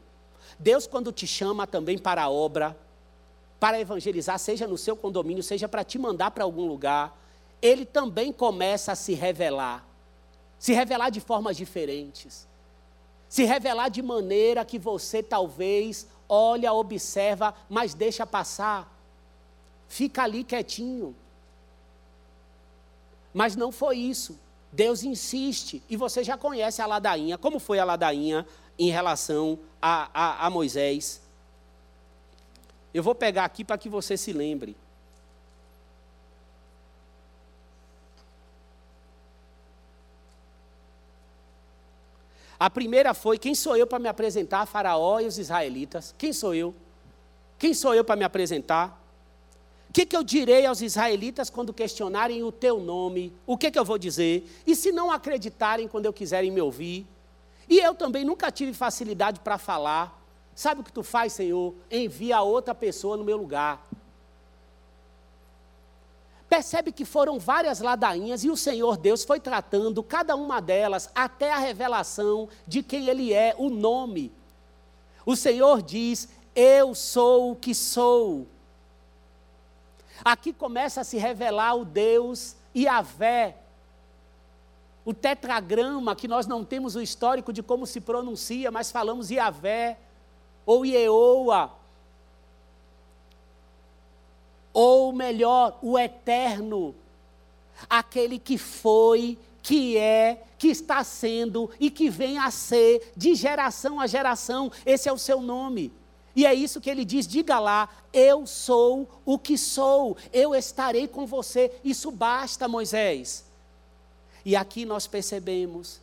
Deus, quando te chama também para a obra, para evangelizar, seja no seu condomínio, seja para te mandar para algum lugar, ele também começa a se revelar. Se revelar de formas diferentes. Se revelar de maneira que você talvez olha, observa, mas deixa passar. Fica ali quietinho. Mas não foi isso. Deus insiste, e você já conhece a ladainha. Como foi a ladainha em relação a, a, a Moisés? Eu vou pegar aqui para que você se lembre. A primeira foi: quem sou eu para me apresentar a Faraó e os israelitas? Quem sou eu? Quem sou eu para me apresentar? Que, que eu direi aos israelitas quando questionarem o teu nome? O que, que eu vou dizer? E se não acreditarem quando eu quiserem me ouvir? E eu também nunca tive facilidade para falar. Sabe o que tu faz, Senhor? Envia outra pessoa no meu lugar. Percebe que foram várias ladainhas e o Senhor Deus foi tratando cada uma delas até a revelação de quem Ele é, o nome. O Senhor diz: Eu sou o que sou. Aqui começa a se revelar o Deus Iavé, o tetragrama, que nós não temos o histórico de como se pronuncia, mas falamos Iavé, ou Ieoa, ou melhor, o eterno, aquele que foi, que é, que está sendo e que vem a ser de geração a geração, esse é o seu nome. E é isso que ele diz: diga lá, eu sou o que sou, eu estarei com você. Isso basta, Moisés. E aqui nós percebemos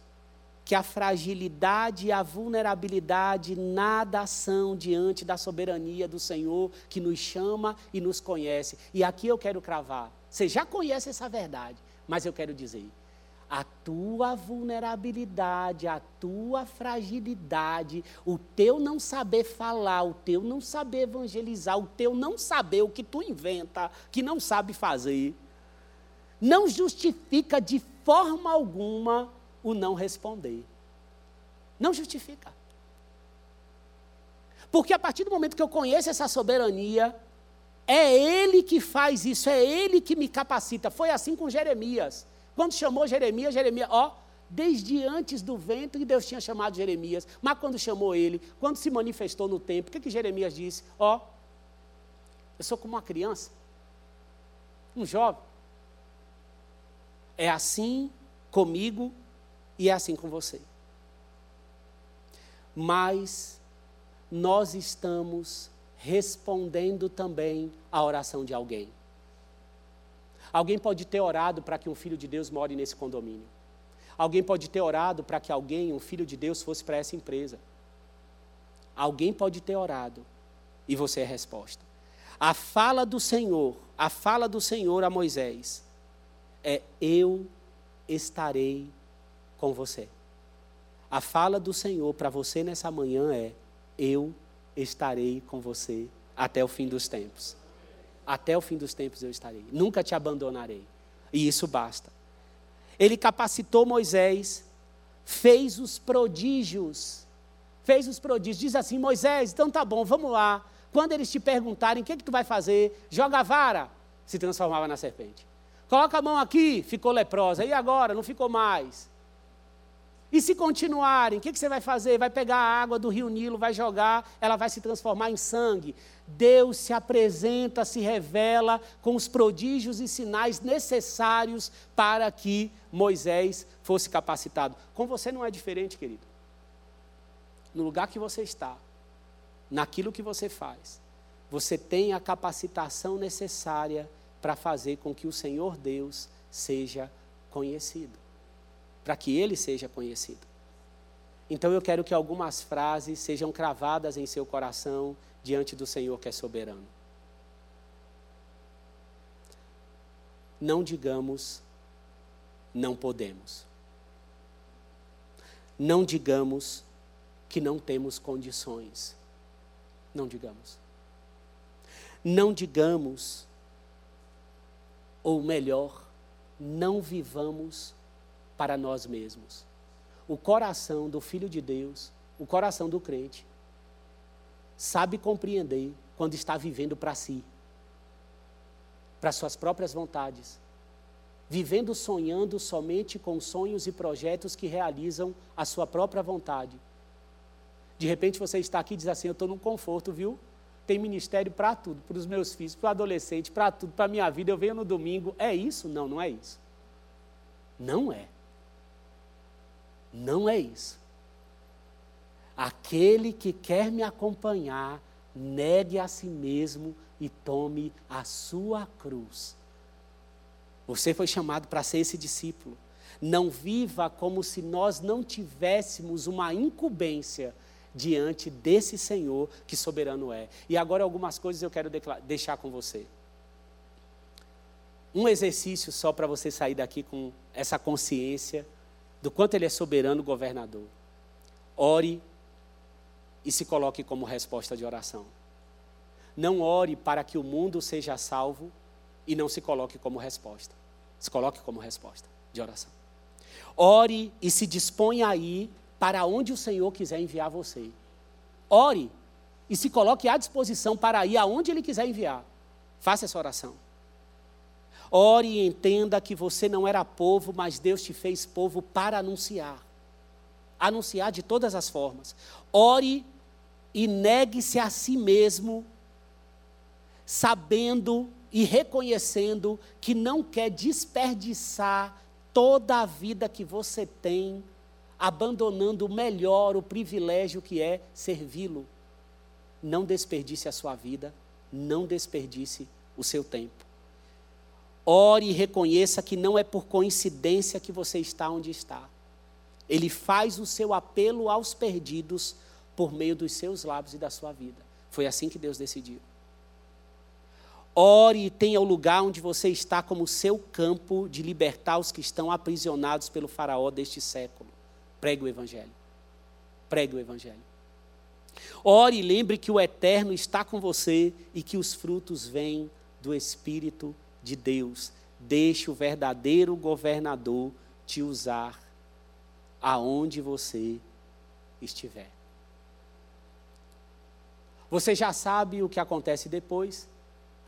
que a fragilidade e a vulnerabilidade nada são diante da soberania do Senhor que nos chama e nos conhece. E aqui eu quero cravar. Você já conhece essa verdade, mas eu quero dizer: a tua vulnerabilidade, a tua fragilidade, o teu não saber falar, o teu não saber evangelizar, o teu não saber o que tu inventa, que não sabe fazer, não justifica de forma alguma o não responder. Não justifica. Porque a partir do momento que eu conheço essa soberania, é Ele que faz isso, é Ele que me capacita. Foi assim com Jeremias. Quando chamou Jeremias, Jeremias, ó, desde antes do ventre Deus tinha chamado Jeremias, mas quando chamou ele, quando se manifestou no tempo, o que, que Jeremias disse? Ó, eu sou como uma criança, um jovem. É assim comigo e é assim com você. Mas nós estamos respondendo também à oração de alguém. Alguém pode ter orado para que um filho de Deus more nesse condomínio. Alguém pode ter orado para que alguém, um filho de Deus, fosse para essa empresa. Alguém pode ter orado e você é a resposta. A fala do Senhor, a fala do Senhor a Moisés é: Eu estarei com você. A fala do Senhor para você nessa manhã é: Eu estarei com você até o fim dos tempos. Até o fim dos tempos eu estarei. Nunca te abandonarei. E isso basta. Ele capacitou Moisés, fez os prodígios, fez os prodígios. Diz assim: Moisés, então tá bom, vamos lá. Quando eles te perguntarem o que, é que tu vai fazer, joga a vara, se transformava na serpente. Coloca a mão aqui, ficou leprosa. E agora? Não ficou mais. E se continuarem, o que, que você vai fazer? Vai pegar a água do rio Nilo, vai jogar, ela vai se transformar em sangue. Deus se apresenta, se revela com os prodígios e sinais necessários para que Moisés fosse capacitado. Com você não é diferente, querido. No lugar que você está, naquilo que você faz, você tem a capacitação necessária para fazer com que o Senhor Deus seja conhecido para que ele seja conhecido. Então eu quero que algumas frases sejam cravadas em seu coração diante do Senhor que é soberano. Não digamos não podemos. Não digamos que não temos condições. Não digamos. Não digamos, ou melhor, não vivamos para nós mesmos. O coração do Filho de Deus, o coração do crente, sabe compreender quando está vivendo para si, para suas próprias vontades, vivendo sonhando somente com sonhos e projetos que realizam a sua própria vontade. De repente você está aqui e diz assim: Eu estou num conforto, viu? Tem ministério para tudo, para os meus filhos, para o adolescente, para tudo, para a minha vida. Eu venho no domingo. É isso? Não, não é isso. Não é. Não é isso. Aquele que quer me acompanhar, negue a si mesmo e tome a sua cruz. Você foi chamado para ser esse discípulo. Não viva como se nós não tivéssemos uma incumbência diante desse Senhor que soberano é. E agora algumas coisas eu quero deixar com você. Um exercício só para você sair daqui com essa consciência do quanto Ele é soberano governador. Ore e se coloque como resposta de oração. Não ore para que o mundo seja salvo e não se coloque como resposta. Se coloque como resposta de oração. Ore e se disponha a ir para onde o Senhor quiser enviar você. Ore e se coloque à disposição para ir aonde Ele quiser enviar. Faça essa oração. Ore e entenda que você não era povo, mas Deus te fez povo para anunciar. Anunciar de todas as formas. Ore e negue-se a si mesmo, sabendo e reconhecendo que não quer desperdiçar toda a vida que você tem, abandonando o melhor, o privilégio que é servi-lo. Não desperdice a sua vida, não desperdice o seu tempo. Ore e reconheça que não é por coincidência que você está onde está. Ele faz o seu apelo aos perdidos por meio dos seus lábios e da sua vida. Foi assim que Deus decidiu. Ore e tenha o lugar onde você está como seu campo de libertar os que estão aprisionados pelo faraó deste século. Pregue o evangelho. Pregue o evangelho. Ore e lembre que o eterno está com você e que os frutos vêm do Espírito de Deus. Deixe o verdadeiro governador te usar aonde você estiver. Você já sabe o que acontece depois?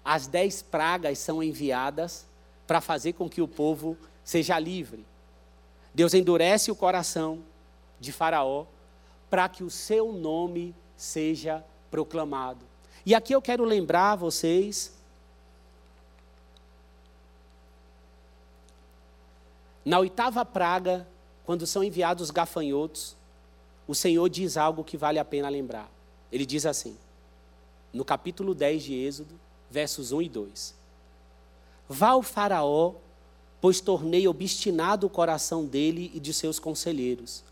As dez pragas são enviadas para fazer com que o povo seja livre. Deus endurece o coração de Faraó para que o seu nome seja proclamado. E aqui eu quero lembrar vocês Na oitava praga, quando são enviados os gafanhotos, o Senhor diz algo que vale a pena lembrar. Ele diz assim, no capítulo 10 de Êxodo, versos 1 e 2: Vá ao Faraó, pois tornei obstinado o coração dele e de seus conselheiros,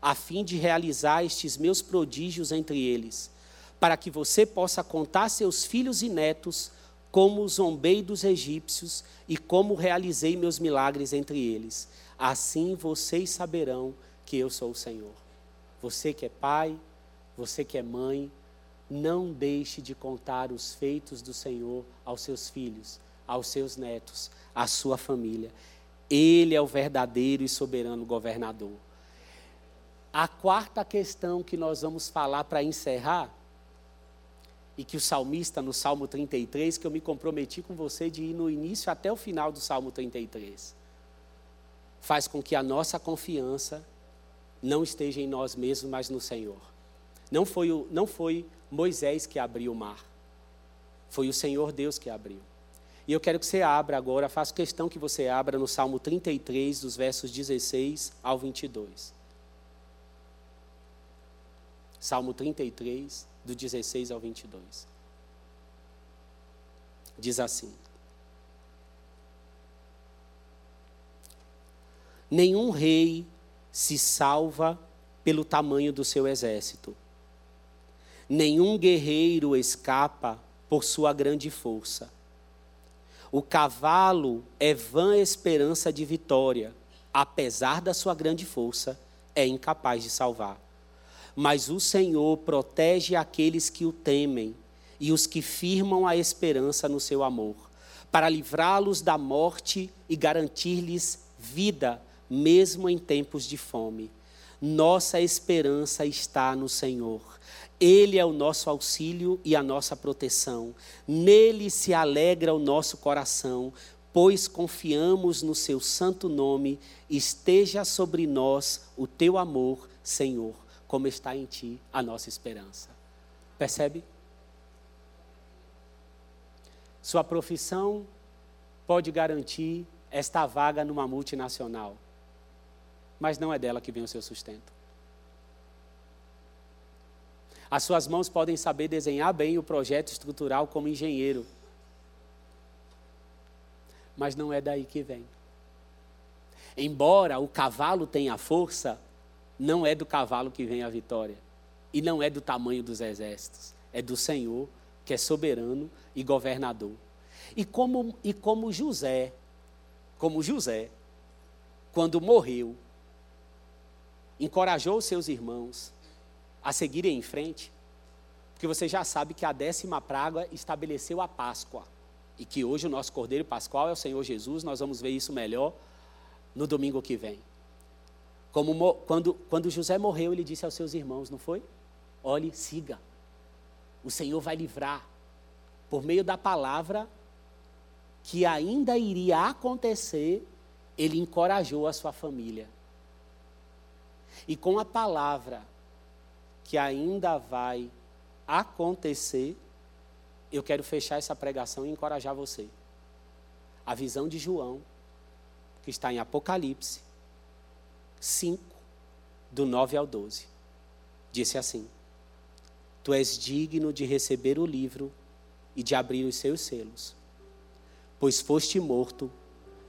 a fim de realizar estes meus prodígios entre eles, para que você possa contar seus filhos e netos como zombei dos egípcios e como realizei meus milagres entre eles. Assim vocês saberão que eu sou o Senhor. Você que é pai, você que é mãe, não deixe de contar os feitos do Senhor aos seus filhos, aos seus netos, à sua família. Ele é o verdadeiro e soberano governador. A quarta questão que nós vamos falar para encerrar, e que o salmista no Salmo 33, que eu me comprometi com você de ir no início até o final do Salmo 33, faz com que a nossa confiança não esteja em nós mesmos, mas no Senhor. Não foi, o, não foi Moisés que abriu o mar, foi o Senhor Deus que abriu. E eu quero que você abra agora, faço questão que você abra no Salmo 33, dos versos 16 ao 22. Salmo 33, do 16 ao 22. Diz assim: Nenhum rei se salva pelo tamanho do seu exército. Nenhum guerreiro escapa por sua grande força. O cavalo é vã esperança de vitória, apesar da sua grande força, é incapaz de salvar. Mas o Senhor protege aqueles que o temem e os que firmam a esperança no seu amor, para livrá-los da morte e garantir-lhes vida mesmo em tempos de fome. Nossa esperança está no Senhor. Ele é o nosso auxílio e a nossa proteção. Nele se alegra o nosso coração, pois confiamos no seu santo nome. Esteja sobre nós o teu amor, Senhor, como está em ti a nossa esperança. Percebe? Sua profissão pode garantir esta vaga numa multinacional mas não é dela que vem o seu sustento. As suas mãos podem saber desenhar bem o projeto estrutural como engenheiro, mas não é daí que vem. Embora o cavalo tenha força, não é do cavalo que vem a vitória, e não é do tamanho dos exércitos, é do Senhor, que é soberano e governador. E como, e como José, como José, quando morreu, encorajou seus irmãos a seguirem em frente, porque você já sabe que a décima praga estabeleceu a Páscoa e que hoje o nosso Cordeiro Pascual é o Senhor Jesus, nós vamos ver isso melhor no domingo que vem. Como quando, quando José morreu, ele disse aos seus irmãos, não foi? Olhe, siga. O Senhor vai livrar por meio da palavra que ainda iria acontecer, ele encorajou a sua família e com a palavra que ainda vai acontecer, eu quero fechar essa pregação e encorajar você. A visão de João, que está em Apocalipse 5, do 9 ao 12, disse assim: Tu és digno de receber o livro e de abrir os seus selos, pois foste morto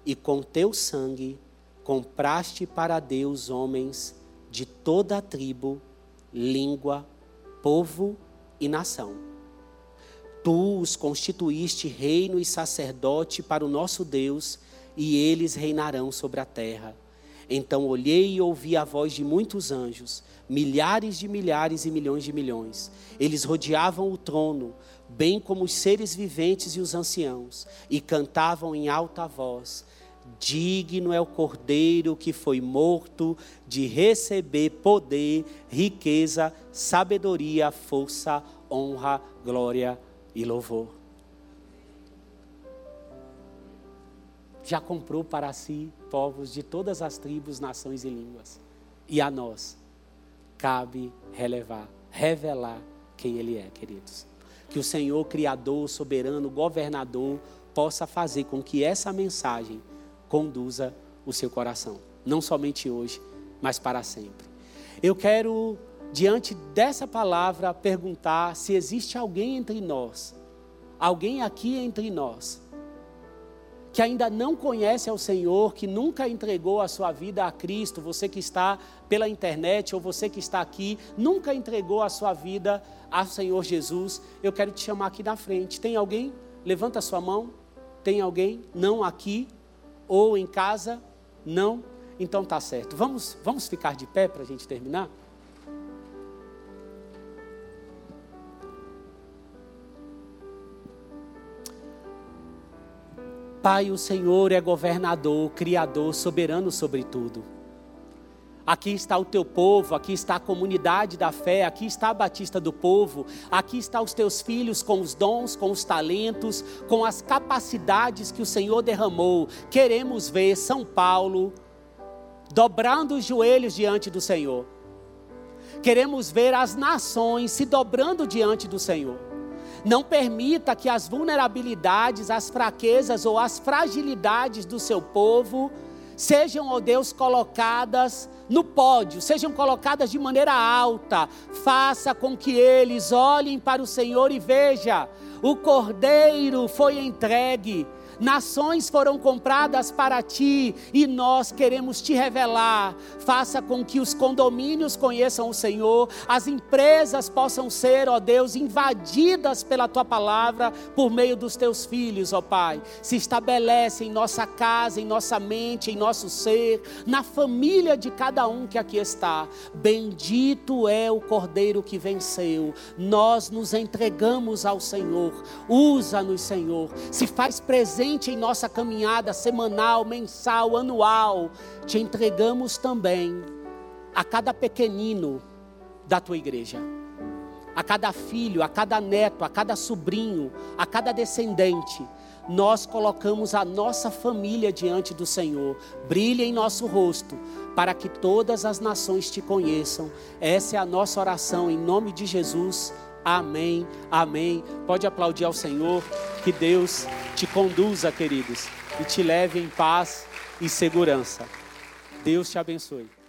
e com teu sangue compraste para Deus homens de toda a tribo, língua, povo e nação. Tu os constituíste reino e sacerdote para o nosso Deus, e eles reinarão sobre a terra. Então olhei e ouvi a voz de muitos anjos, milhares de milhares e milhões de milhões. Eles rodeavam o trono, bem como os seres viventes e os anciãos, e cantavam em alta voz: Digno é o cordeiro que foi morto de receber poder, riqueza, sabedoria, força, honra, glória e louvor. Já comprou para si povos de todas as tribos, nações e línguas. E a nós cabe relevar, revelar quem Ele é, queridos. Que o Senhor, Criador, soberano, governador, possa fazer com que essa mensagem conduza o seu coração, não somente hoje, mas para sempre. Eu quero, diante dessa palavra, perguntar se existe alguém entre nós, alguém aqui entre nós, que ainda não conhece ao Senhor, que nunca entregou a sua vida a Cristo, você que está pela internet ou você que está aqui, nunca entregou a sua vida ao Senhor Jesus, eu quero te chamar aqui na frente. Tem alguém? Levanta a sua mão. Tem alguém? Não aqui ou em casa? Não? Então tá certo. Vamos, vamos ficar de pé para a gente terminar? Pai, o Senhor é governador, criador, soberano sobre tudo. Aqui está o teu povo, aqui está a comunidade da fé, aqui está a Batista do povo, aqui está os teus filhos com os dons, com os talentos, com as capacidades que o Senhor derramou. Queremos ver São Paulo dobrando os joelhos diante do Senhor. Queremos ver as nações se dobrando diante do Senhor. Não permita que as vulnerabilidades, as fraquezas ou as fragilidades do seu povo sejam, ó Deus, colocadas no pódio, sejam colocadas de maneira alta. Faça com que eles olhem para o Senhor e veja, o Cordeiro foi entregue nações foram compradas para ti e nós queremos te revelar. Faça com que os condomínios conheçam o Senhor, as empresas possam ser, ó Deus, invadidas pela tua palavra por meio dos teus filhos, ó Pai. Se estabelece em nossa casa, em nossa mente, em nosso ser, na família de cada um que aqui está. Bendito é o Cordeiro que venceu. Nós nos entregamos ao Senhor. Usa-nos, Senhor. Se faz presente presente em nossa caminhada semanal, mensal, anual, te entregamos também a cada pequenino da tua igreja, a cada filho, a cada neto, a cada sobrinho, a cada descendente. Nós colocamos a nossa família diante do Senhor. Brilhe em nosso rosto, para que todas as nações te conheçam. Essa é a nossa oração em nome de Jesus. Amém, amém. Pode aplaudir ao Senhor. Que Deus te conduza, queridos, e te leve em paz e segurança. Deus te abençoe.